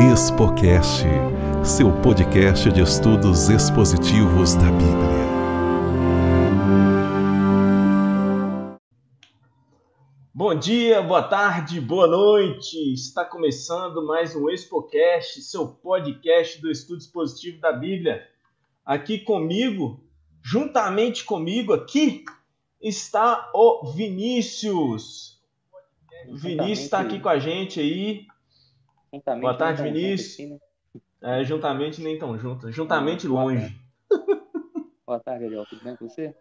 Expocast, seu podcast de estudos expositivos da Bíblia. Bom dia, boa tarde, boa noite. Está começando mais um Expocast, seu podcast do estudo expositivo da Bíblia. Aqui comigo, juntamente comigo aqui, está o Vinícius. O Vinícius está aqui com a gente aí. Boa tarde, Vinícius. junto, É, juntamente nem tão juntos, juntamente Boa longe. Boa tarde, Ariel. Tudo bem com você?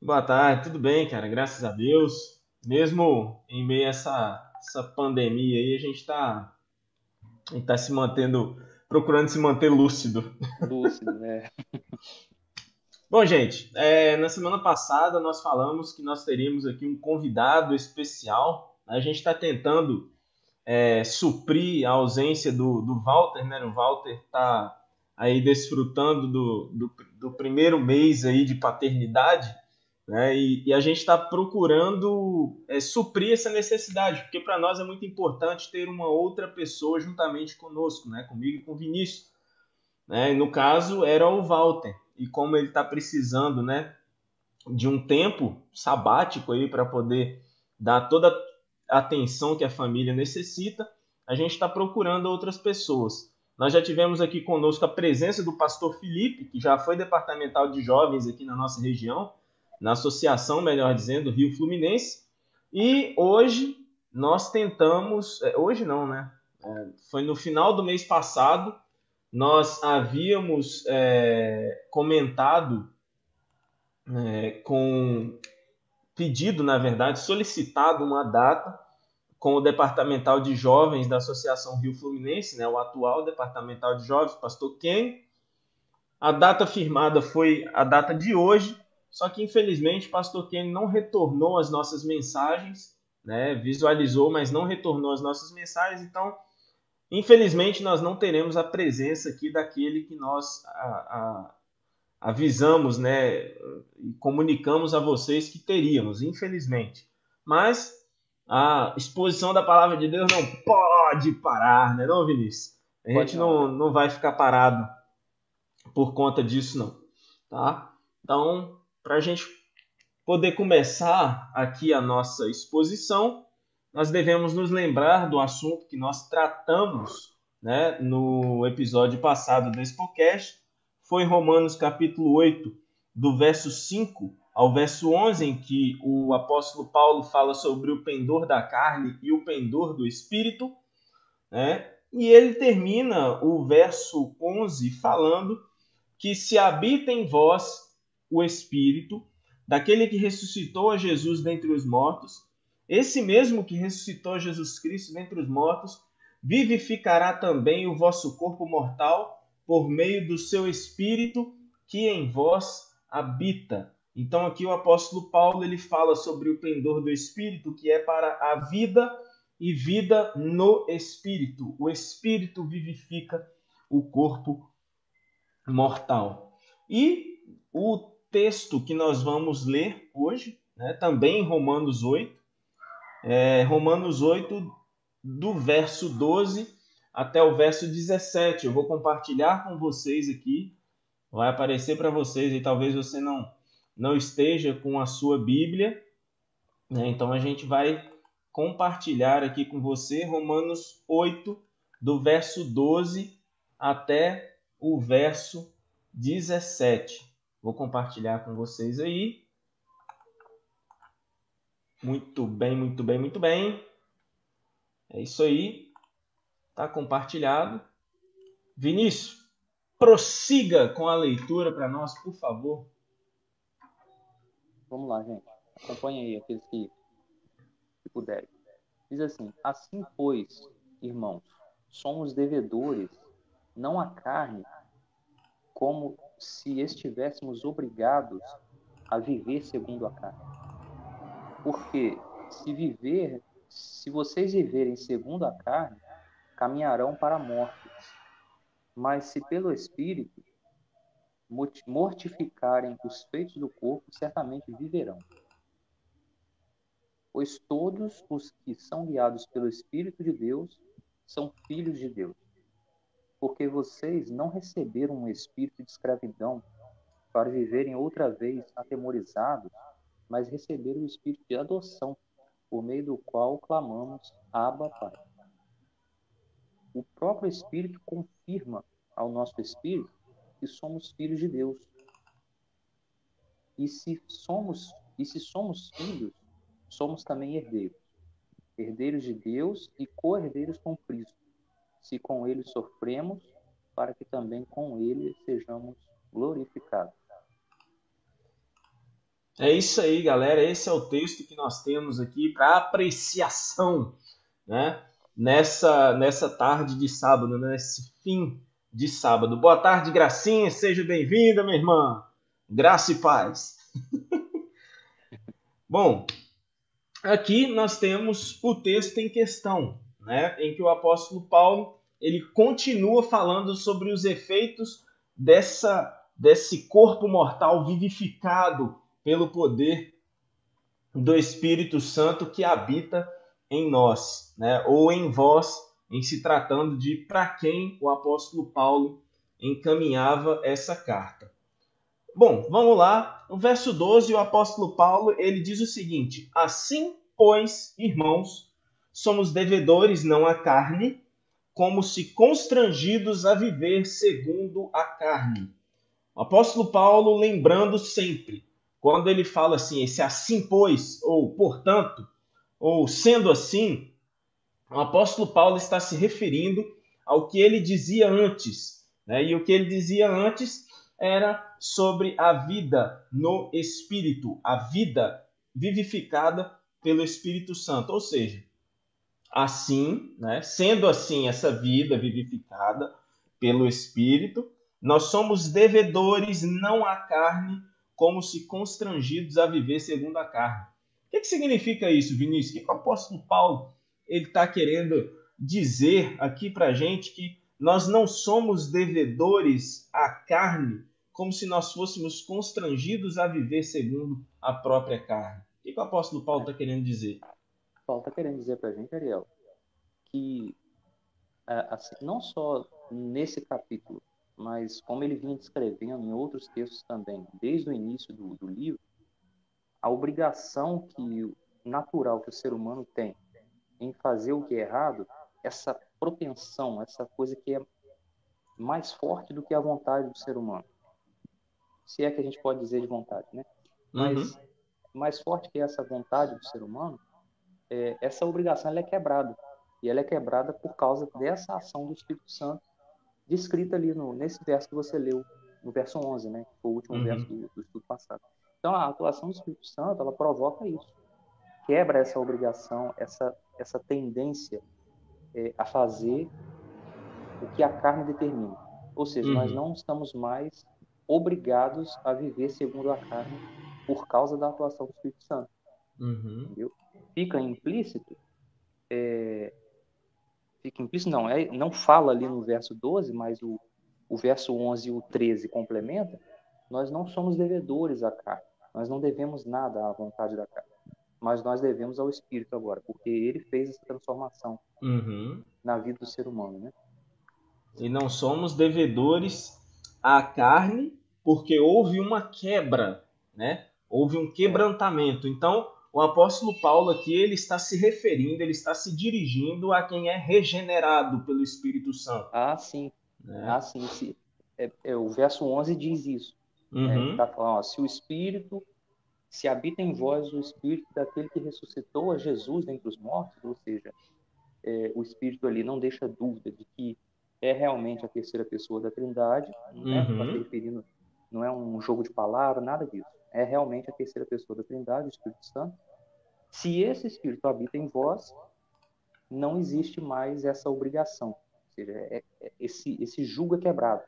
Boa tarde, tudo bem, cara? Graças a Deus. Mesmo em meio a essa, essa pandemia aí, a gente está tá se mantendo, procurando se manter lúcido. Lúcido, né? Bom, gente, é, na semana passada nós falamos que nós teríamos aqui um convidado especial. A gente está tentando é, suprir a ausência do, do Walter, né? O Walter está aí desfrutando do, do, do primeiro mês aí de paternidade, né? E, e a gente está procurando é, suprir essa necessidade, porque para nós é muito importante ter uma outra pessoa juntamente conosco, né? Comigo e com o Vinícius. Né? No caso era o Walter e como ele está precisando, né, de um tempo sabático aí para poder dar toda atenção que a família necessita, a gente está procurando outras pessoas. Nós já tivemos aqui conosco a presença do pastor Felipe, que já foi departamental de jovens aqui na nossa região, na associação, melhor dizendo, Rio Fluminense. E hoje nós tentamos, é, hoje não, né? É, foi no final do mês passado, nós havíamos é, comentado é, com pedido, na verdade, solicitado uma data com o departamental de jovens da Associação Rio Fluminense, né, o atual departamental de jovens, pastor Ken. A data firmada foi a data de hoje, só que infelizmente pastor Ken não retornou as nossas mensagens, né, visualizou, mas não retornou as nossas mensagens, então Infelizmente, nós não teremos a presença aqui daquele que nós a, a, avisamos, né, e comunicamos a vocês que teríamos, infelizmente. Mas a exposição da palavra de Deus não pode parar, né, não, Vinícius? A gente não, não vai ficar parado por conta disso, não. Tá? Então, para a gente poder começar aqui a nossa exposição, nós devemos nos lembrar do assunto que nós tratamos né, no episódio passado desse podcast, foi Romanos capítulo 8, do verso 5 ao verso 11, em que o apóstolo Paulo fala sobre o pendor da carne e o pendor do espírito, né? E ele termina o verso 11 falando que se habita em vós o espírito daquele que ressuscitou a Jesus dentre os mortos, esse mesmo que ressuscitou Jesus Cristo dentre os mortos, vivificará também o vosso corpo mortal por meio do seu espírito que em vós habita. Então aqui o apóstolo Paulo ele fala sobre o pendor do espírito que é para a vida e vida no espírito. O espírito vivifica o corpo mortal. E o texto que nós vamos ler hoje, né, também em Romanos 8, é, Romanos 8, do verso 12 até o verso 17. Eu vou compartilhar com vocês aqui, vai aparecer para vocês e talvez você não, não esteja com a sua Bíblia, né? então a gente vai compartilhar aqui com você Romanos 8, do verso 12 até o verso 17. Vou compartilhar com vocês aí. Muito bem, muito bem, muito bem. É isso aí. Tá compartilhado. Vinícius, prossiga com a leitura para nós, por favor. Vamos lá, gente. Acompanhe aí aqueles que, que puderem. Diz assim: Assim, pois, irmãos, somos devedores, não à carne, como se estivéssemos obrigados a viver segundo a carne. Porque se viver, se vocês viverem segundo a carne, caminharão para a morte. Mas se pelo Espírito mortificarem os feitos do corpo, certamente viverão. Pois todos os que são guiados pelo Espírito de Deus são filhos de Deus. porque vocês não receberam um espírito de escravidão para viverem outra vez atemorizados, mas receberam o espírito de adoção, por meio do qual clamamos Abba Pai. O próprio Espírito confirma ao nosso espírito que somos filhos de Deus. E se somos e se somos filhos, somos também herdeiros. Herdeiros de Deus e co-herdeiros com Cristo. Se com ele sofremos, para que também com ele sejamos glorificados. É isso aí, galera. Esse é o texto que nós temos aqui para apreciação, né? Nessa nessa tarde de sábado, nesse fim de sábado. Boa tarde, Gracinha. Seja bem-vinda, minha irmã. Graça e paz. Bom, aqui nós temos o texto em questão, né, em que o apóstolo Paulo ele continua falando sobre os efeitos dessa desse corpo mortal vivificado pelo poder do Espírito Santo que habita em nós, né, ou em vós, em se tratando de para quem o apóstolo Paulo encaminhava essa carta. Bom, vamos lá. No verso 12, o apóstolo Paulo, ele diz o seguinte: Assim, pois, irmãos, somos devedores não à carne, como se constrangidos a viver segundo a carne. O apóstolo Paulo lembrando sempre, quando ele fala assim, esse assim pois, ou portanto, ou sendo assim, o apóstolo Paulo está se referindo ao que ele dizia antes. Né? E o que ele dizia antes era sobre a vida no Espírito, a vida vivificada pelo Espírito Santo. Ou seja, assim, né, sendo assim essa vida vivificada pelo Espírito, nós somos devedores não à carne, como se constrangidos a viver segundo a carne. Que, que significa isso, Vinícius? O que, que o apóstolo Paulo ele está querendo dizer aqui para gente que nós não somos devedores à carne, como se nós fôssemos constrangidos a viver segundo a própria carne. O que, que o apóstolo Paulo está querendo dizer? Paulo está querendo dizer para a gente, Ariel, que é, assim, não só nesse capítulo, mas como ele vinha descrevendo em outros textos também, desde o início do, do livro, a obrigação que natural que o ser humano tem em fazer o que é errado, essa propensão, essa coisa que é mais forte do que a vontade do ser humano se é que a gente pode dizer de vontade, né? Mas uhum. mais forte que essa vontade do ser humano, é, essa obrigação ela é quebrada. E ela é quebrada por causa dessa ação do Espírito Santo descrita ali no, nesse verso que você leu, no verso 11, né? Que foi o último uhum. verso do, do estudo passado. Então, a atuação do Espírito Santo, ela provoca isso. Quebra essa obrigação, essa, essa tendência é, a fazer o que a carne determina. Ou seja, uhum. nós não estamos mais obrigados a viver segundo a carne por causa da atuação do Espírito Santo. Uhum. Fica implícito, é, fica implícito, não, é, não fala ali no verso 12, mas o, o verso 11 e o 13 complementa, nós não somos devedores à carne, nós não devemos nada à vontade da carne, mas nós devemos ao Espírito agora, porque ele fez essa transformação uhum. na vida do ser humano, né? E não somos devedores à carne, porque houve uma quebra, né? Houve um quebrantamento. Então, o apóstolo Paulo aqui ele está se referindo, ele está se dirigindo a quem é regenerado pelo Espírito Santo. Ah, sim. Né? Ah, sim. sim. É, é, o verso 11 diz isso. É, uhum. É, tá falando, ó, se o Espírito, se habita em vós o Espírito daquele que ressuscitou a Jesus dentre os mortos, ou seja, é, o Espírito ali não deixa dúvida de que é realmente a terceira pessoa da Trindade, né? Está se referindo, não é um jogo de palavras, nada disso. É realmente a terceira pessoa da Trindade, o Espírito Santo. Se esse Espírito habita em vós, não existe mais essa obrigação. Ou seja, é, é, esse, esse julgo é quebrado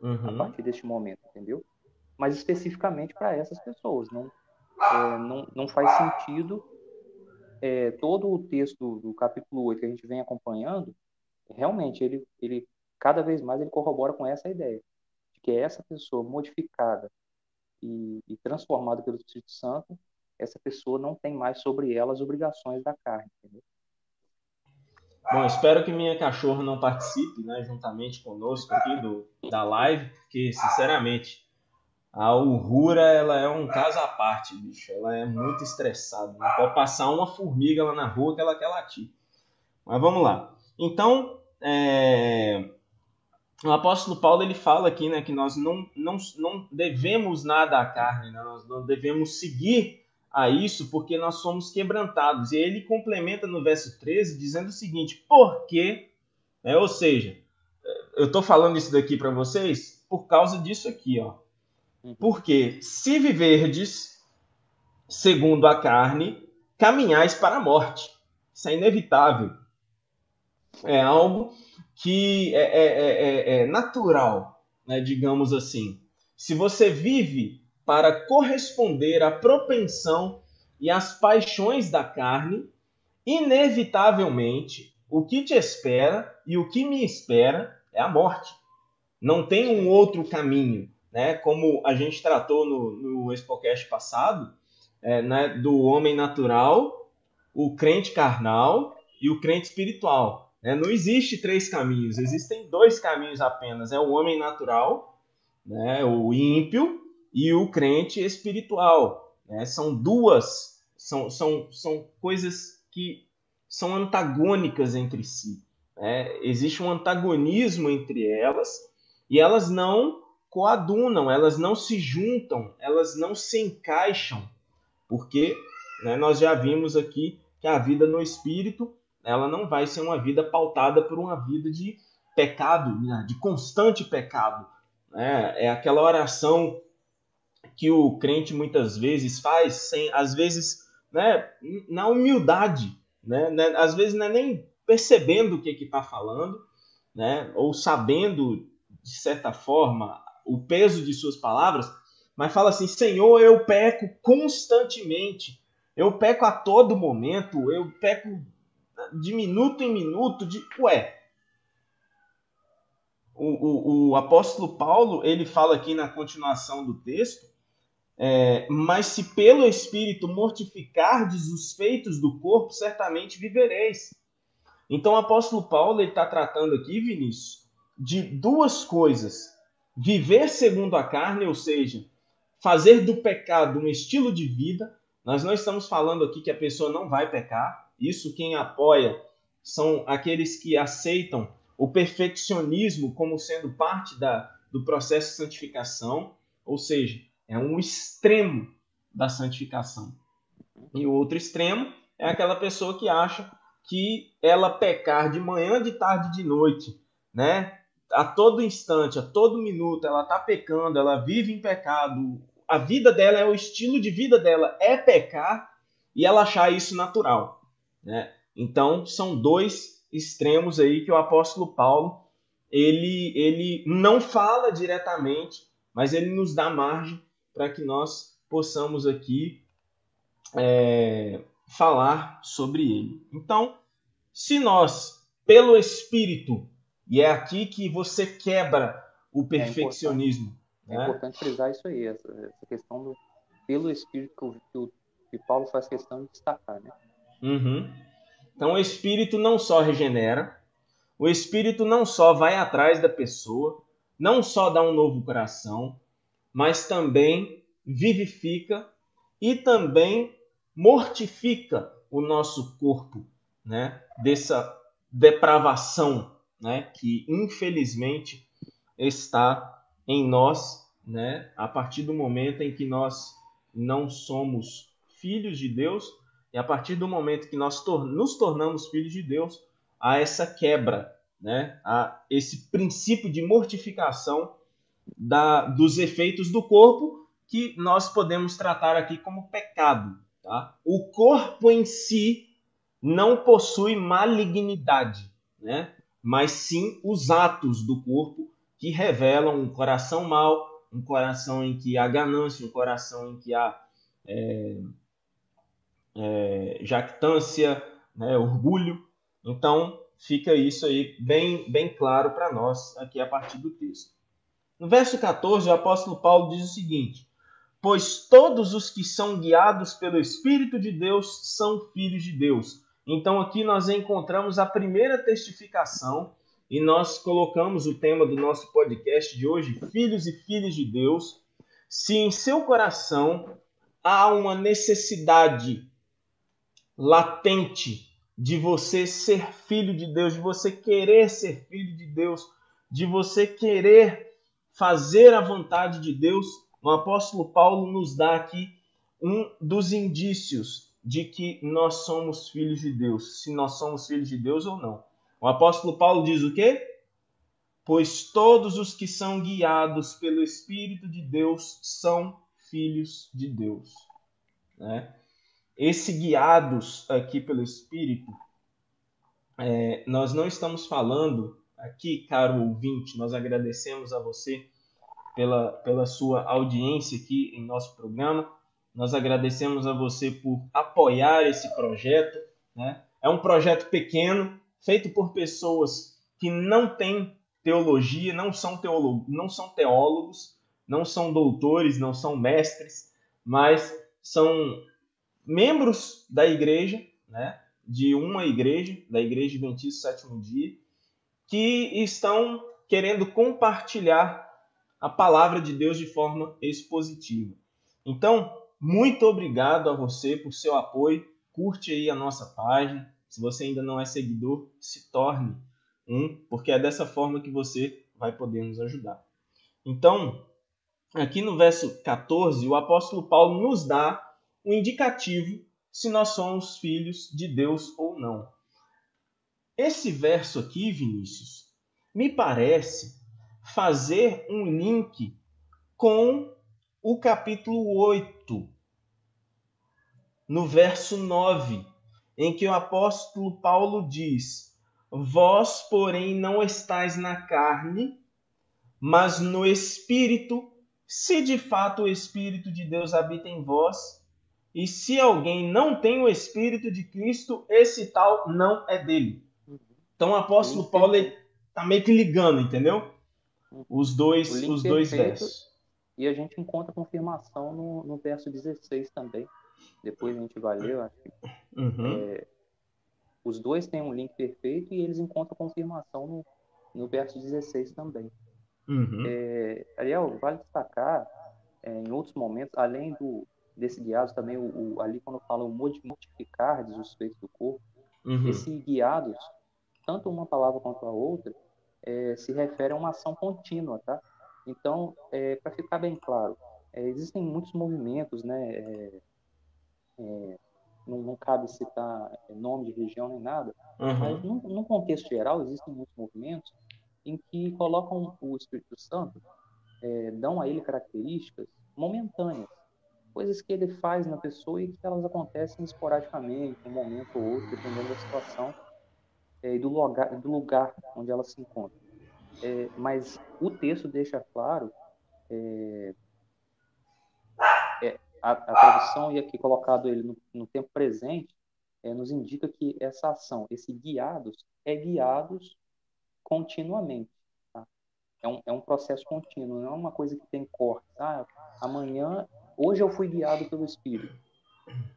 uhum. a partir deste momento, entendeu? Mas especificamente para essas pessoas. Não, é, não, não faz sentido é, todo o texto do, do capítulo 8 que a gente vem acompanhando, realmente ele, ele cada vez mais ele corrobora com essa ideia, de que essa pessoa modificada e, e transformada pelo Espírito Santo, essa pessoa não tem mais sobre ela as obrigações da carne. Entendeu? Bom, espero que minha cachorra não participe, né, juntamente conosco aqui do, da live, porque, sinceramente, a Uhura, ela é um caso à parte, bicho. Ela é muito estressada. Não pode passar uma formiga lá na rua que ela quer latir. Mas vamos lá. Então, é... o apóstolo Paulo ele fala aqui né, que nós não, não, não devemos nada à carne, né? nós não devemos seguir a isso porque nós somos quebrantados. E ele complementa no verso 13 dizendo o seguinte: porque, né, ou seja, eu estou falando isso daqui para vocês por causa disso aqui, ó. Uhum. Porque se viverdes segundo a carne, caminhais para a morte. Isso é inevitável. É algo que é, é, é, é natural, né, digamos assim. Se você vive para corresponder à propensão e às paixões da carne, inevitavelmente o que te espera e o que me espera é a morte. Não tem um outro caminho, né? Como a gente tratou no, no Expocast passado, é, né? do homem natural, o crente carnal e o crente espiritual. Né? Não existe três caminhos, existem dois caminhos apenas: é o homem natural, né? o ímpio, e o crente espiritual. Né? São duas, são, são, são coisas que são antagônicas entre si. Né? Existe um antagonismo entre elas e elas não coadunam, elas não se juntam, elas não se encaixam, porque né, nós já vimos aqui que a vida no espírito ela não vai ser uma vida pautada por uma vida de pecado, né, de constante pecado. Né? É aquela oração que o crente muitas vezes faz, sem, às vezes, né, na humildade, né, né, às vezes é nem percebendo o que está falando, né, ou sabendo, de certa forma, o peso de suas palavras, mas fala assim: Senhor, eu peco constantemente, eu peco a todo momento, eu peco de minuto em minuto, de. Ué. O, o, o apóstolo Paulo ele fala aqui na continuação do texto é, mas se pelo Espírito mortificardes os feitos do corpo, certamente vivereis. Então o apóstolo Paulo está tratando aqui, Vinícius, de duas coisas. Viver segundo a carne, ou seja, fazer do pecado um estilo de vida. Nós não estamos falando aqui que a pessoa não vai pecar. Isso quem apoia são aqueles que aceitam o perfeccionismo como sendo parte da, do processo de santificação. Ou seja, é um extremo da santificação. E o outro extremo é aquela pessoa que acha que ela pecar de manhã, de tarde, de noite, né? A todo instante, a todo minuto, ela está pecando, ela vive em pecado. A vida dela é o estilo de vida dela é pecar e ela achar isso natural, né? Então são dois extremos aí que o apóstolo Paulo ele ele não fala diretamente, mas ele nos dá margem para que nós possamos aqui é, falar sobre ele. Então, se nós, pelo Espírito, e é aqui que você quebra o é perfeccionismo. É importante, né? é importante frisar isso aí, essa, essa questão do pelo Espírito que, o, que Paulo faz questão de destacar. Né? Uhum. Então, o Espírito não só regenera, o Espírito não só vai atrás da pessoa, não só dá um novo coração, mas também vivifica e também mortifica o nosso corpo, né? Dessa depravação, né? Que infelizmente está em nós, né? A partir do momento em que nós não somos filhos de Deus e a partir do momento que nós tor nos tornamos filhos de Deus, há essa quebra, né? Há esse princípio de mortificação da, dos efeitos do corpo que nós podemos tratar aqui como pecado. Tá? O corpo em si não possui malignidade, né? Mas sim os atos do corpo que revelam um coração mau, um coração em que há ganância, um coração em que há é, é, jactância, né, orgulho. Então, fica isso aí bem, bem claro para nós aqui a partir do texto. No verso 14, o apóstolo Paulo diz o seguinte: Pois todos os que são guiados pelo Espírito de Deus são filhos de Deus. Então aqui nós encontramos a primeira testificação e nós colocamos o tema do nosso podcast de hoje, Filhos e Filhas de Deus. Se em seu coração há uma necessidade latente de você ser filho de Deus, de você querer ser filho de Deus, de você querer fazer a vontade de Deus, o apóstolo Paulo nos dá aqui um dos indícios de que nós somos filhos de Deus, se nós somos filhos de Deus ou não. O apóstolo Paulo diz o quê? Pois todos os que são guiados pelo Espírito de Deus são filhos de Deus. Né? Esse guiados aqui pelo Espírito, é, nós não estamos falando aqui, caro ouvinte, nós agradecemos a você pela, pela sua audiência aqui em nosso programa. Nós agradecemos a você por apoiar esse projeto. Né? É um projeto pequeno, feito por pessoas que não têm teologia, não são, teólogo, não são teólogos, não são doutores, não são mestres, mas são membros da igreja, né, de uma igreja, da Igreja Adventista Sétimo Dia, que estão querendo compartilhar a palavra de Deus de forma expositiva. Então, muito obrigado a você por seu apoio. Curte aí a nossa página, se você ainda não é seguidor, se torne um, porque é dessa forma que você vai poder nos ajudar. Então, aqui no verso 14, o apóstolo Paulo nos dá um indicativo se nós somos filhos de Deus ou não. Esse verso aqui, Vinícius, me parece fazer um link com o capítulo 8, no verso 9, em que o apóstolo Paulo diz: Vós, porém, não estáis na carne, mas no espírito, se de fato o espírito de Deus habita em vós. E se alguém não tem o espírito de Cristo, esse tal não é dele. Então o apóstolo Paulo está meio que ligando, entendeu? Os dois, os dois versos. E a gente encontra confirmação no, no verso 16 também. Depois a gente vai ler, acho que. Uhum. É, os dois têm um link perfeito e eles encontram confirmação no, no verso 16 também. Uhum. É, Ariel, vale destacar, é, em outros momentos, além do, desse guiados, também o, o, ali quando fala o modificar os feitos do corpo, uhum. esse guiados, tanto uma palavra quanto a outra, é, se refere a uma ação contínua, tá? Então, é, para ficar bem claro, é, existem muitos movimentos, né? É, é, não, não, cabe citar nome de região nem nada, uhum. mas num, num, contexto geral existem muitos movimentos em que colocam o Espírito Santo, é, dão a ele características momentâneas, coisas que ele faz na pessoa e que elas acontecem esporadicamente, um momento ou outro, dependendo da situação é, e do lugar, do lugar onde ela se encontra. É, mas o texto deixa claro é, é, a, a, tradução e aqui colocado ele no, no tempo presente é, nos indica que essa ação, esse guiados, é guiados continuamente. Tá? É, um, é um processo contínuo, não é uma coisa que tem corte. Ah, amanhã, hoje eu fui guiado pelo Espírito.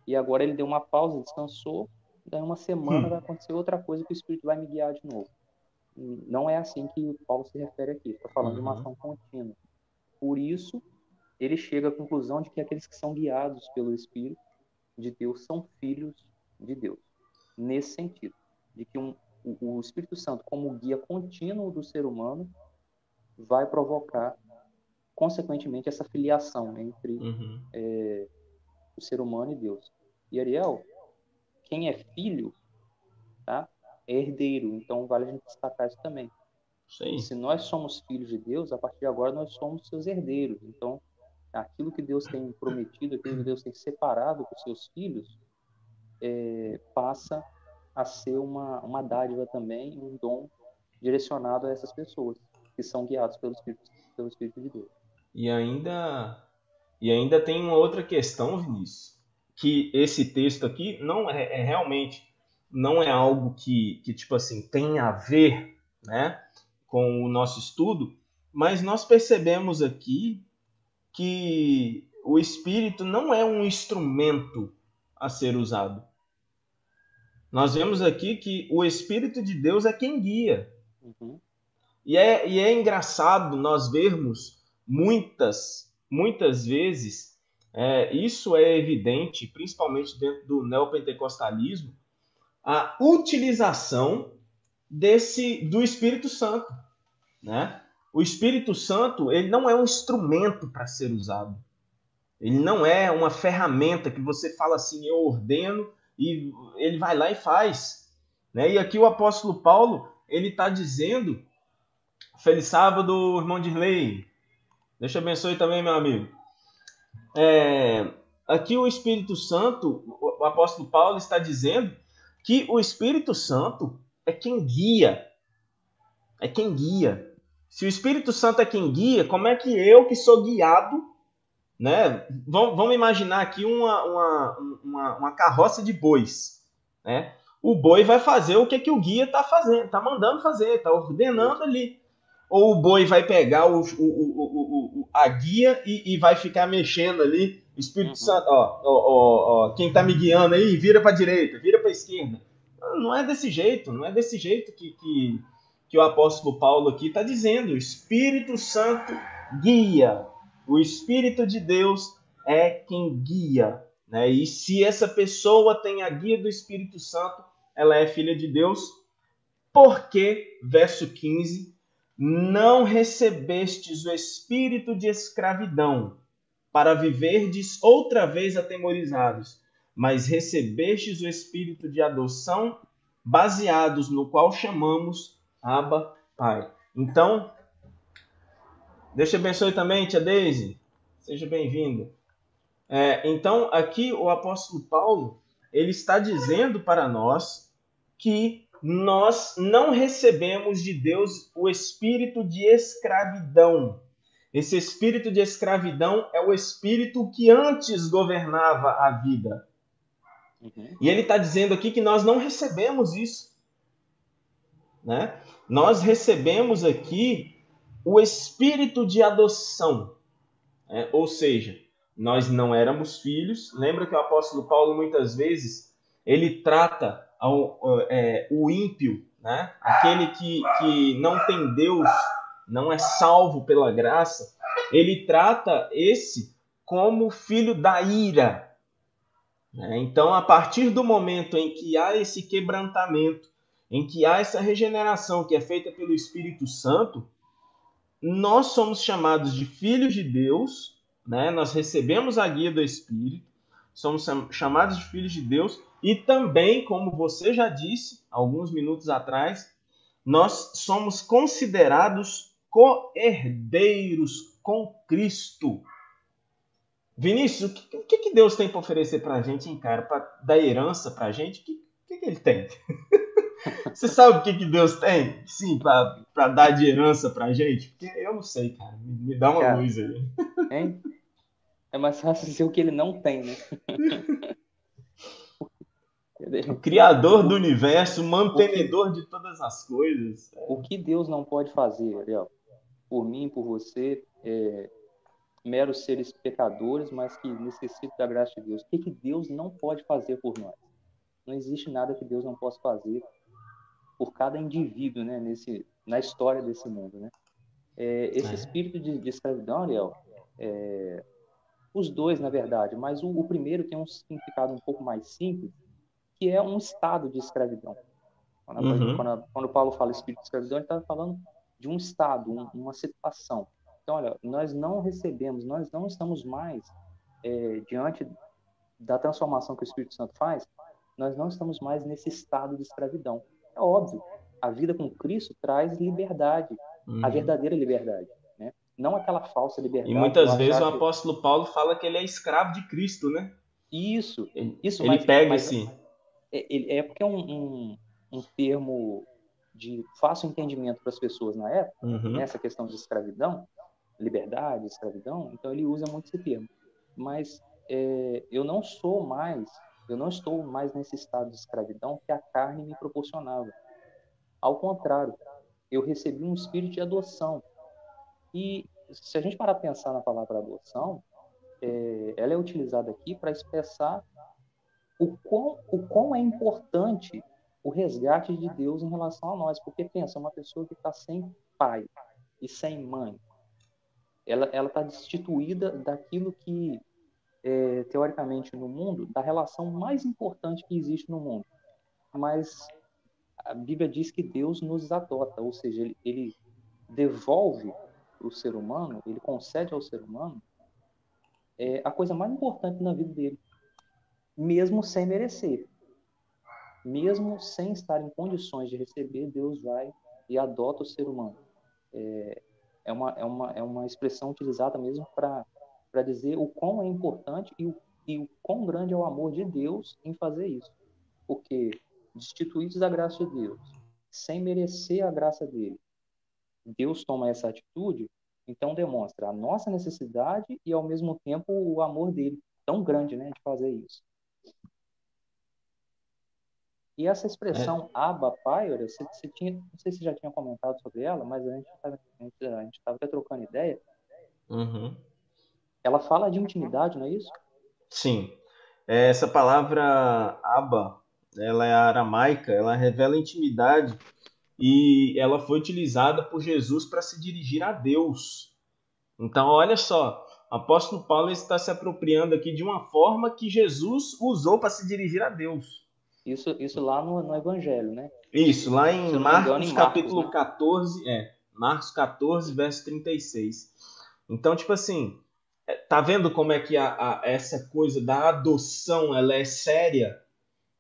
E agora ele deu uma pausa, descansou, daí uma semana hum. vai acontecer outra coisa que o Espírito vai me guiar de novo. Não é assim que Paulo se refere aqui, está falando uhum. de uma uhum. ação contínua. Por isso, ele chega à conclusão de que aqueles que são guiados pelo Espírito de Deus são filhos de Deus. Nesse sentido, de que um, o, o Espírito Santo, como guia contínuo do ser humano, vai provocar, consequentemente, essa filiação entre uhum. é, o ser humano e Deus. E Ariel, quem é filho, tá? é herdeiro. Então vale a gente destacar isso também. Sim. Se nós somos filhos de Deus, a partir de agora nós somos seus herdeiros. Então, aquilo que Deus tem prometido, aquilo que Deus tem separado para os seus filhos, é, passa a ser uma, uma dádiva também, um dom direcionado a essas pessoas que são guiados pelo Espírito, pelo Espírito de Deus. E ainda, e ainda tem uma outra questão, Vinícius, que esse texto aqui não é, é realmente não é algo que, que tipo assim, tem a ver né, com o nosso estudo, mas nós percebemos aqui que o espírito não é um instrumento a ser usado. Nós vemos aqui que o Espírito de Deus é quem guia. Uhum. E, é, e é engraçado nós vermos muitas, muitas vezes, é, isso é evidente, principalmente dentro do neopentecostalismo, a utilização desse do Espírito Santo, né? O Espírito Santo, ele não é um instrumento para ser usado. Ele não é uma ferramenta que você fala assim, eu ordeno e ele vai lá e faz. Né? E aqui o apóstolo Paulo, ele está dizendo, feliz sábado, irmão Dirley, Deus te abençoe também, meu amigo. É, aqui o Espírito Santo, o apóstolo Paulo está dizendo que o Espírito Santo é quem guia. É quem guia. Se o Espírito Santo é quem guia, como é que eu que sou guiado, né? Vamos, vamos imaginar aqui uma, uma, uma, uma, carroça de bois, né? O boi vai fazer o que, que o guia está fazendo, está mandando fazer, está ordenando ali ou o boi vai pegar o, o, o, a guia e, e, vai ficar mexendo ali. Espírito uhum. Santo, ó, ó, ó, quem tá me guiando aí, vira para direita, vira para esquerda. Não é desse jeito, não é desse jeito que, que, que o apóstolo Paulo aqui está dizendo. O Espírito Santo guia. O Espírito de Deus é quem guia. Né? E se essa pessoa tem a guia do Espírito Santo, ela é filha de Deus. Porque, verso 15, não recebestes o espírito de escravidão para viverdes outra vez atemorizados, mas recebestes o espírito de adoção, baseados no qual chamamos Abba Pai. Então, Deus te abençoe também, tia Deise. Seja bem-vindo. É, então, aqui o apóstolo Paulo, ele está dizendo para nós que nós não recebemos de Deus o espírito de escravidão. Esse espírito de escravidão é o espírito que antes governava a vida. Uhum. E ele está dizendo aqui que nós não recebemos isso. Né? Nós recebemos aqui o espírito de adoção. Né? Ou seja, nós não éramos filhos. Lembra que o apóstolo Paulo muitas vezes ele trata ao, é, o ímpio, né? aquele que, que não tem Deus, não é salvo pela graça, ele trata esse como filho da ira. Né? Então, a partir do momento em que há esse quebrantamento, em que há essa regeneração que é feita pelo Espírito Santo, nós somos chamados de filhos de Deus, né? nós recebemos a guia do Espírito, somos chamados de filhos de Deus e também, como você já disse alguns minutos atrás, nós somos considerados co-herdeiros com Cristo. Vinícius, o que, que Deus tem para oferecer para a gente, hein, cara? Para dar herança para a gente? O que, que, que, ele tem? Você sabe o que, que Deus tem? Sim, para dar de herança para a gente? Porque eu não sei, cara. Me, me dá uma cara, luz aí. Hein? É mais fácil dizer o que ele não tem, né? O criador do universo, mantenedor que, de todas as coisas. O que Deus não pode fazer, Ariel? Por mim, por você, é, meros seres pecadores, mas que necessitam da graça de Deus. O que, que Deus não pode fazer por nós? Não existe nada que Deus não possa fazer por cada indivíduo, né, nesse, na história desse mundo, né? É, esse é. espírito de, de escravidão, Ariel, é, os dois, na verdade, mas o, o primeiro tem um significado um pouco mais simples, que é um estado de escravidão. Quando, uhum. quando, quando Paulo fala espírito de escravidão, ele está falando de um estado, um, uma situação. Então, olha, nós não recebemos, nós não estamos mais é, diante da transformação que o Espírito Santo faz, nós não estamos mais nesse estado de escravidão. É óbvio, a vida com Cristo traz liberdade, uhum. a verdadeira liberdade, né? Não aquela falsa liberdade. E muitas vezes o apóstolo Paulo fala que ele é escravo de Cristo, né? Isso, isso. Ele mas, pega mas, assim. É, é porque é um, um, um termo de fácil entendimento para as pessoas na época, uhum. nessa questão de escravidão, liberdade, escravidão, então ele usa muito esse termo. Mas é, eu não sou mais, eu não estou mais nesse estado de escravidão que a carne me proporcionava. Ao contrário, eu recebi um espírito de adoção. E se a gente parar para pensar na palavra adoção, é, ela é utilizada aqui para expressar o quão, o quão é importante o resgate de Deus em relação a nós. Porque pensa, uma pessoa que está sem pai e sem mãe, ela está destituída daquilo que, é, teoricamente, no mundo, da relação mais importante que existe no mundo. Mas a Bíblia diz que Deus nos adota, ou seja, ele, ele devolve o ser humano, ele concede ao ser humano é, a coisa mais importante na vida dele, mesmo sem merecer. Mesmo sem estar em condições de receber, Deus vai e adota o ser humano. É, é, uma, é, uma, é uma expressão utilizada mesmo para dizer o quão é importante e o, e o quão grande é o amor de Deus em fazer isso. Porque destituídos da graça de Deus, sem merecer a graça dele, Deus toma essa atitude, então demonstra a nossa necessidade e ao mesmo tempo o amor dele, tão grande, né, de fazer isso. E essa expressão é. Abba Pai, você, você, tinha, não sei se já tinha comentado sobre ela, mas a gente estava até trocando ideia. Uhum. Ela fala de intimidade, não é isso? Sim. É, essa palavra Abba, ela é aramaica, ela revela intimidade e ela foi utilizada por Jesus para se dirigir a Deus. Então, olha só, o apóstolo Paulo está se apropriando aqui de uma forma que Jesus usou para se dirigir a Deus. Isso, isso lá no, no Evangelho, né? Isso, lá em Marcos, engano, em Marcos, capítulo né? 14, é, Marcos 14, verso 36. Então, tipo assim, tá vendo como é que a, a, essa coisa da adoção ela é séria?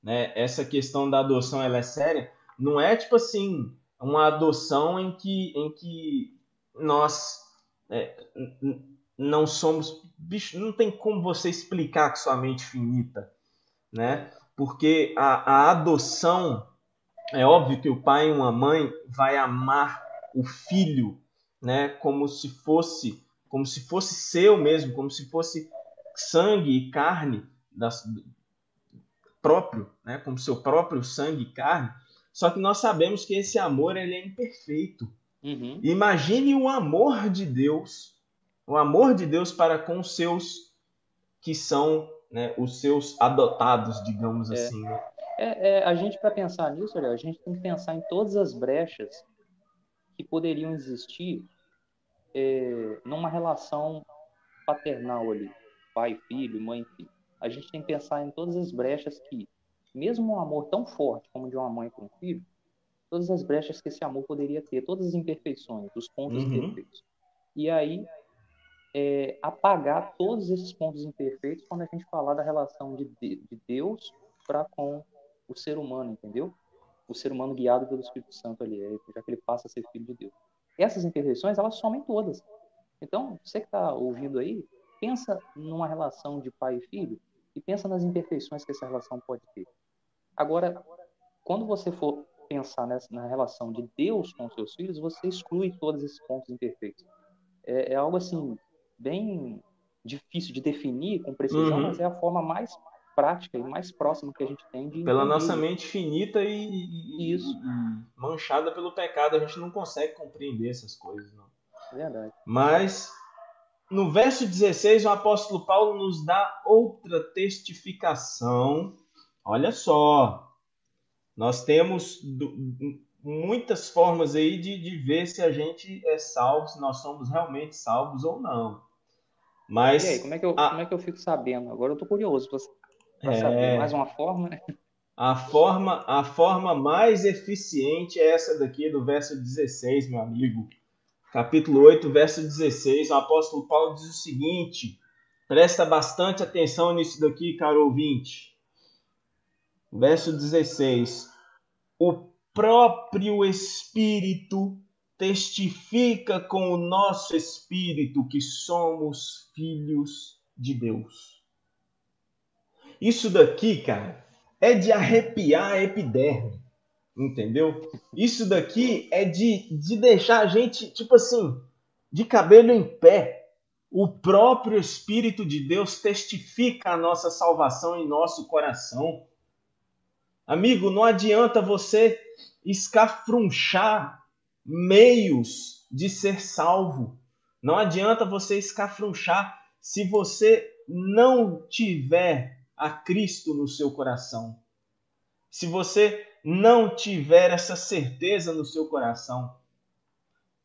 Né? Essa questão da adoção ela é séria? Não é tipo assim, uma adoção em que, em que nós é, não somos. Bicho, não tem como você explicar com sua mente finita, né? Porque a, a adoção, é óbvio que o pai e uma mãe vai amar o filho, né? Como se fosse, como se fosse seu mesmo, como se fosse sangue e carne das, próprio, né? Como seu próprio sangue e carne. Só que nós sabemos que esse amor ele é imperfeito. Uhum. Imagine o amor de Deus, o amor de Deus para com os seus que são né, os seus adotados, digamos é. assim. Né? É, é, a gente, para pensar nisso, a gente tem que pensar em todas as brechas que poderiam existir é, numa relação paternal ali, pai, filho, mãe, filho. A gente tem que pensar em todas as brechas que mesmo um amor tão forte como de uma mãe com um filho, todas as brechas que esse amor poderia ter, todas as imperfeições, os pontos uhum. imperfeitos. E aí, é, apagar todos esses pontos imperfeitos quando a gente falar da relação de, de Deus para com o ser humano, entendeu? O ser humano guiado pelo Espírito Santo ali, é, já que ele passa a ser filho de Deus. Essas imperfeições, elas somem todas. Então, você que está ouvindo aí, pensa numa relação de pai e filho e pensa nas imperfeições que essa relação pode ter. Agora, quando você for pensar nessa, na relação de Deus com seus filhos, você exclui todos esses pontos imperfeitos. É, é algo assim bem difícil de definir com precisão, uhum. mas é a forma mais prática e mais próxima que a gente tem de pela nossa mente finita e, e, Isso. e, manchada pelo pecado, a gente não consegue compreender essas coisas, não. Verdade. Mas no verso 16, o apóstolo Paulo nos dá outra testificação Olha só, nós temos muitas formas aí de, de ver se a gente é salvo, se nós somos realmente salvos ou não. Mas e aí, como é que eu, a... como é que eu fico sabendo? Agora eu tô curioso para é... saber mais uma forma, né? A forma, a forma mais eficiente é essa daqui do verso 16, meu amigo. Capítulo 8, verso 16. O apóstolo Paulo diz o seguinte: presta bastante atenção nisso daqui, caro ouvinte verso 16: O próprio Espírito testifica com o nosso espírito que somos filhos de Deus. Isso daqui, cara, é de arrepiar a epiderme, entendeu? Isso daqui é de, de deixar a gente, tipo assim, de cabelo em pé. O próprio Espírito de Deus testifica a nossa salvação em nosso coração. Amigo, não adianta você escafrunchar meios de ser salvo. Não adianta você escafrunchar se você não tiver a Cristo no seu coração, se você não tiver essa certeza no seu coração,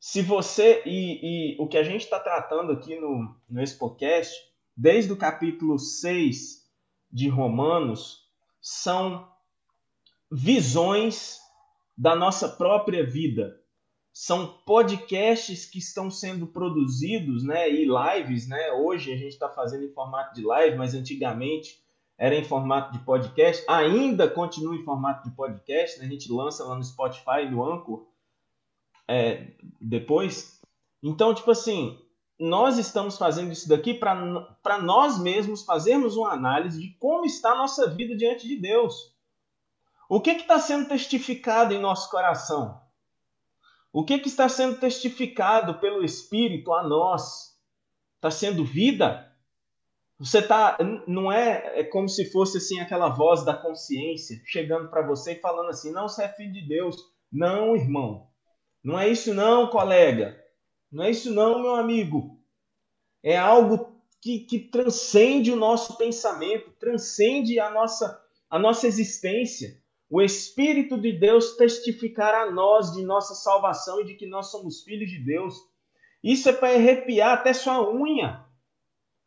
se você e, e o que a gente está tratando aqui no, no Expocast, desde o capítulo 6 de Romanos, são visões da nossa própria vida. São podcasts que estão sendo produzidos, né, e lives, né? Hoje a gente está fazendo em formato de live, mas antigamente era em formato de podcast. Ainda continua em formato de podcast, né? A gente lança lá no Spotify, no Anchor, é, depois. Então, tipo assim, nós estamos fazendo isso daqui para nós mesmos fazermos uma análise de como está a nossa vida diante de Deus. O que está sendo testificado em nosso coração? O que, que está sendo testificado pelo Espírito a nós? Está sendo vida? Você tá, não é, é como se fosse assim aquela voz da consciência chegando para você e falando assim: "Não, você é filho de Deus". Não, irmão. Não é isso não, colega. Não é isso não, meu amigo. É algo que, que transcende o nosso pensamento, transcende a nossa a nossa existência o Espírito de Deus testificar a nós de nossa salvação e de que nós somos filhos de Deus. Isso é para arrepiar até sua unha.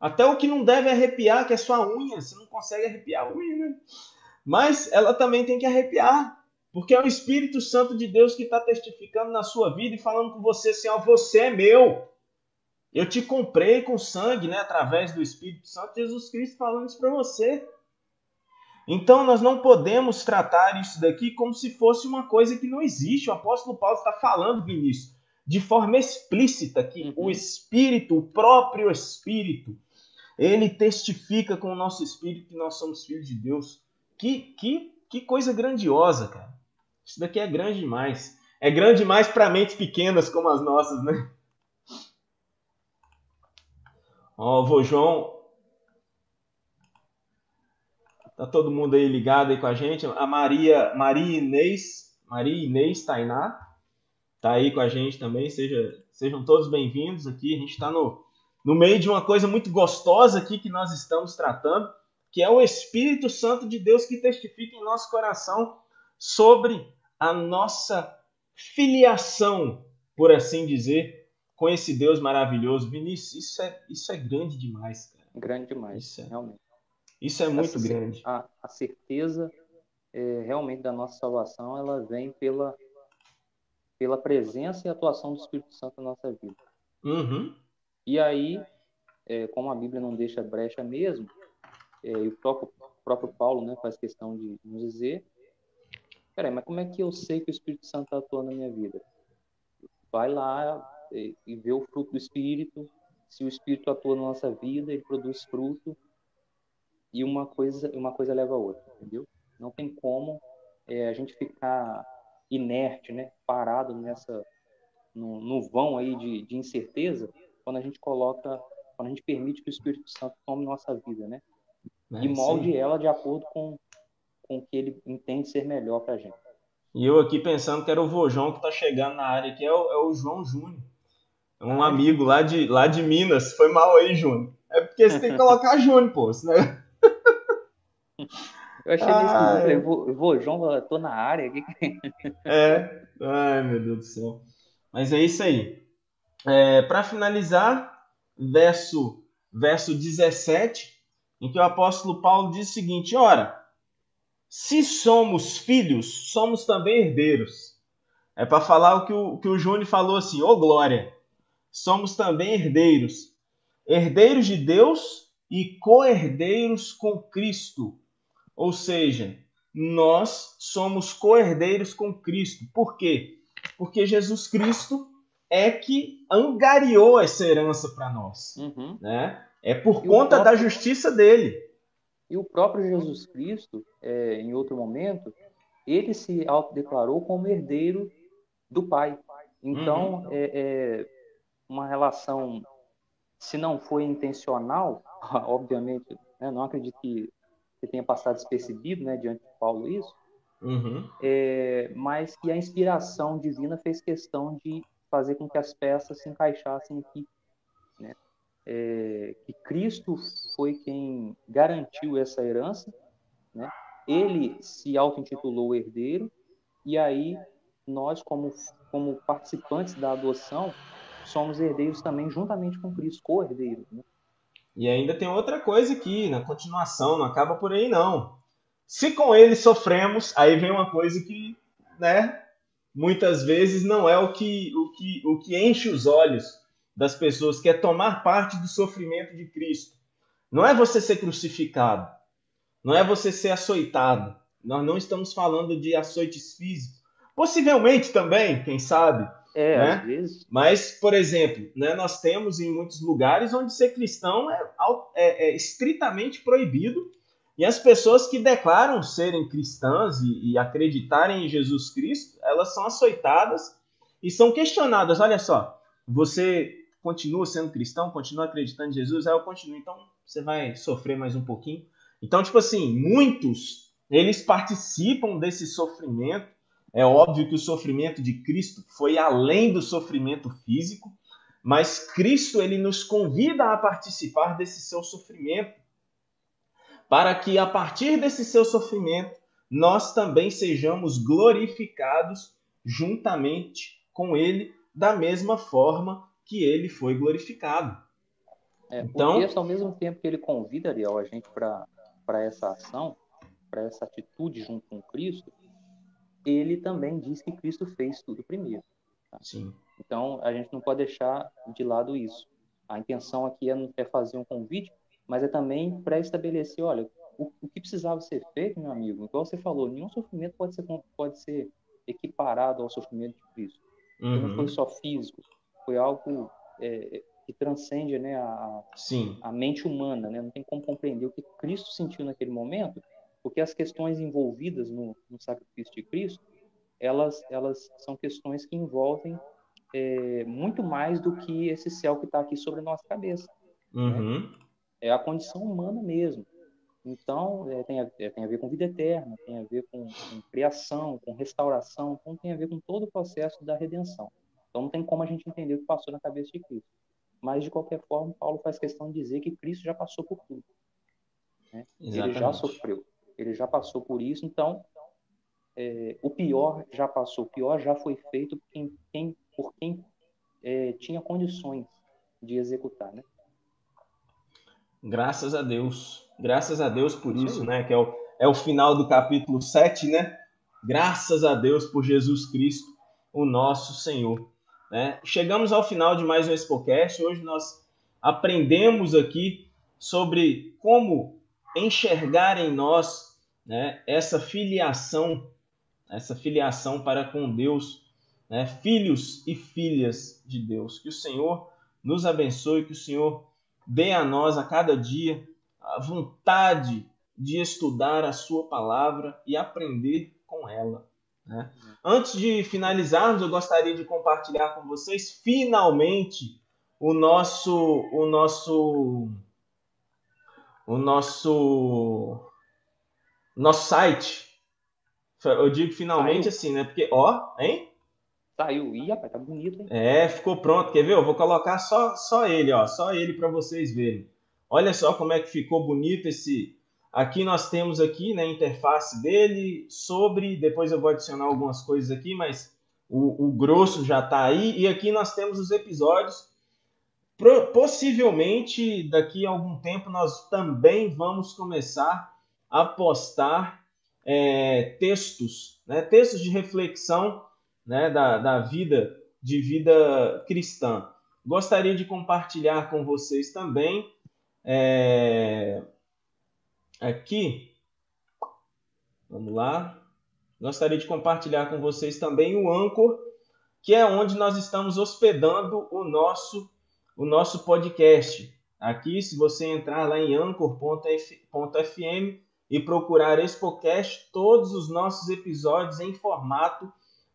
Até o que não deve arrepiar, que é sua unha. Você não consegue arrepiar a unha, né? Mas ela também tem que arrepiar. Porque é o Espírito Santo de Deus que está testificando na sua vida e falando com você assim: ó, você é meu. Eu te comprei com sangue, né? Através do Espírito Santo, Jesus Cristo falando isso para você. Então nós não podemos tratar isso daqui como se fosse uma coisa que não existe. O apóstolo Paulo está falando, Vinícius, de forma explícita que uhum. o Espírito, o próprio Espírito, ele testifica com o nosso Espírito que nós somos filhos de Deus. Que, que, que coisa grandiosa, cara. Isso daqui é grande demais. É grande demais para mentes pequenas como as nossas, né? Ó, o vô João, Tá todo mundo aí ligado aí com a gente. A Maria, Maria Inês, Maria Inês Tainá, tá aí com a gente também. Seja, sejam todos bem-vindos aqui. A gente está no, no meio de uma coisa muito gostosa aqui que nós estamos tratando, que é o Espírito Santo de Deus que testifica em nosso coração sobre a nossa filiação, por assim dizer, com esse Deus maravilhoso. Vinícius, isso é, isso é grande demais, cara. Grande demais, isso é, realmente. Isso é muito Essa, grande. A, a certeza é, realmente da nossa salvação, ela vem pela, pela presença e atuação do Espírito Santo na nossa vida. Uhum. E aí, é, como a Bíblia não deixa brecha mesmo, é, e o próprio, próprio Paulo né, faz questão de nos dizer, peraí, mas como é que eu sei que o Espírito Santo está atuando na minha vida? Vai lá e, e vê o fruto do Espírito, se o Espírito atua na nossa vida, ele produz fruto, e uma coisa, uma coisa leva a outra, entendeu? Não tem como é, a gente ficar inerte, né, parado nessa no, no vão aí de, de, incerteza, quando a gente coloca, quando a gente permite que o Espírito Santo tome nossa vida, né? É, e molde sim. ela de acordo com, com o que ele entende ser melhor para a gente. E eu aqui pensando que era o Vojão que está chegando na área, que é o, é o João Júnior. É um ah, amigo lá de, lá de Minas. Foi mal aí, Júnior. É porque você tem que colocar Júnior, pô. Senão... Eu achei ah, isso. Eu vou, vou, João, eu tô na área. é. Ai, meu Deus do céu. Mas é isso aí. É, Para finalizar, verso, verso 17, em que o apóstolo Paulo diz o seguinte: Ora, se somos filhos, somos também herdeiros. É para falar o que o, que o Júnior falou assim: Ô oh, glória, somos também herdeiros. Herdeiros de Deus e co-herdeiros com Cristo. Ou seja, nós somos co-herdeiros com Cristo. Por quê? Porque Jesus Cristo é que angariou essa herança para nós. Uhum. Né? É por e conta próprio... da justiça dele. E o próprio Jesus Cristo, é, em outro momento, ele se autodeclarou como herdeiro do Pai. Então, uhum. é, é uma relação, se não foi intencional, obviamente, né, não acredito que, que tenha passado despercebido né, diante de Paulo isso, uhum. é, mas que a inspiração divina fez questão de fazer com que as peças se encaixassem aqui. Né? é, que Cristo foi quem garantiu essa herança, né? Ele se auto-intitulou herdeiro e aí nós como como participantes da adoção somos herdeiros também juntamente com Cristo, co-herdeiros. Né? E ainda tem outra coisa aqui, na continuação, não acaba por aí não. Se com ele sofremos, aí vem uma coisa que, né, muitas vezes não é o que, o que, o que enche os olhos das pessoas, que é tomar parte do sofrimento de Cristo. Não é você ser crucificado, não é você ser açoitado. Nós não estamos falando de açoites físicos. Possivelmente também, quem sabe, é, né? às vezes. Mas, por exemplo, né, nós temos em muitos lugares onde ser cristão é, é, é estritamente proibido e as pessoas que declaram serem cristãs e, e, acreditarem em Jesus Cristo, elas são açoitadas e são questionadas. Olha só, você continua sendo cristão, continua acreditando em Jesus? Aí eu continuo, então você vai sofrer mais um pouquinho. Então, tipo assim, muitos, eles participam desse sofrimento é óbvio que o sofrimento de Cristo foi além do sofrimento físico, mas Cristo ele nos convida a participar desse seu sofrimento, para que a partir desse seu sofrimento nós também sejamos glorificados juntamente com ele da mesma forma que ele foi glorificado. É, então, o texto, ao mesmo tempo que ele convida Ariel, a gente para essa ação, para essa atitude junto com Cristo, ele também diz que Cristo fez tudo primeiro. Tá? Sim. Então, a gente não pode deixar de lado isso. A intenção aqui é, é fazer um convite, mas é também para estabelecer, olha, o, o, que precisava ser feito, meu amigo, igual você falou, nenhum sofrimento pode ser, pode ser equiparado ao sofrimento de Cristo. Uhum. Não foi só físico, foi algo é, que transcende né, a, a mente humana, né? não tem como compreender o que Cristo sentiu naquele momento, porque as questões envolvidas no, no sacrifício de Cristo, elas, elas são questões que envolvem é, muito mais do que esse céu que está aqui sobre a nossa cabeça. Né? Uhum. Né? É a condição humana mesmo. Então, é, tem, a, é, tem a ver com vida eterna, tem a ver com, com, criação, com restauração, então tem a ver com todo o processo da redenção. Então, não tem como a gente entender o que passou na cabeça de Cristo. Mas, de qualquer forma, Paulo faz questão de dizer que Cristo já passou por tudo. Né? Ele já sofreu ele já passou por isso, então é, o pior já passou, o pior já foi feito por quem, quem por quem é, tinha condições de executar, né? Graças a Deus, graças a Deus por isso, né? Que é o, é o final do capítulo 7, né? Graças a Deus por Jesus Cristo, o nosso Senhor. Né? Chegamos ao final de mais um Expocast. Hoje nós aprendemos aqui sobre como enxergar em nós né, essa filiação, essa filiação para com Deus, né, filhos e filhas de Deus. Que o Senhor nos abençoe, que o Senhor dê a nós a cada dia a vontade de estudar a Sua palavra e aprender com ela. Né? Antes de finalizarmos, eu gostaria de compartilhar com vocês finalmente o nosso o nosso o nosso nosso site. Eu digo finalmente assim, né? Porque, ó, hein? Saiu. Ih, rapaz, tá bonito, hein? É, ficou pronto. Quer ver? Eu vou colocar só, só ele, ó. Só ele para vocês verem. Olha só como é que ficou bonito esse. Aqui nós temos aqui, né, a interface dele sobre. Depois eu vou adicionar algumas coisas aqui, mas o, o grosso já tá aí. E aqui nós temos os episódios. Possivelmente daqui a algum tempo nós também vamos começar a postar é, textos, né, textos de reflexão né, da, da vida, de vida cristã. Gostaria de compartilhar com vocês também é, aqui, vamos lá, gostaria de compartilhar com vocês também o Anchor, que é onde nós estamos hospedando o nosso, o nosso podcast. Aqui, se você entrar lá em anchor.fm, e procurar Expocast, todos os nossos episódios em formato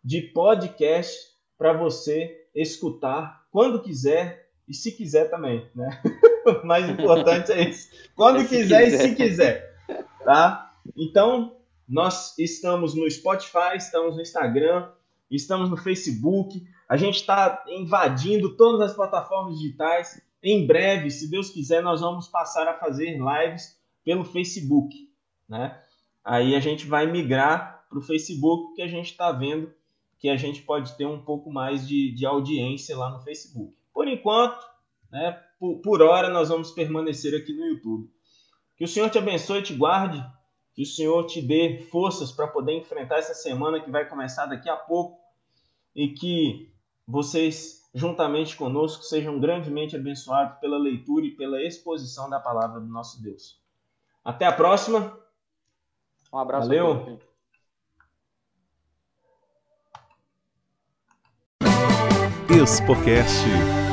de podcast para você escutar quando quiser e se quiser também, né? o mais importante é isso. Quando é quiser, quiser, e se quiser, tá? Então, nós estamos no Spotify, estamos no Instagram, estamos no Facebook, a gente está invadindo todas as plataformas digitais. em breve, se Deus quiser, nós vamos passar a fazer lives pelo Facebook, né? Aí a gente vai migrar para o Facebook, porque a gente está vendo que a gente pode ter um pouco mais de, de audiência lá no Facebook. Por enquanto, né, por, por hora, nós vamos permanecer aqui no YouTube. Que o Senhor te abençoe e te guarde, que o Senhor te dê forças para poder enfrentar essa semana que vai começar daqui a pouco e que vocês, juntamente conosco, sejam grandemente abençoados pela leitura e pela exposição da palavra do nosso Deus. Até a próxima. Um abraço. Valeu. Expocast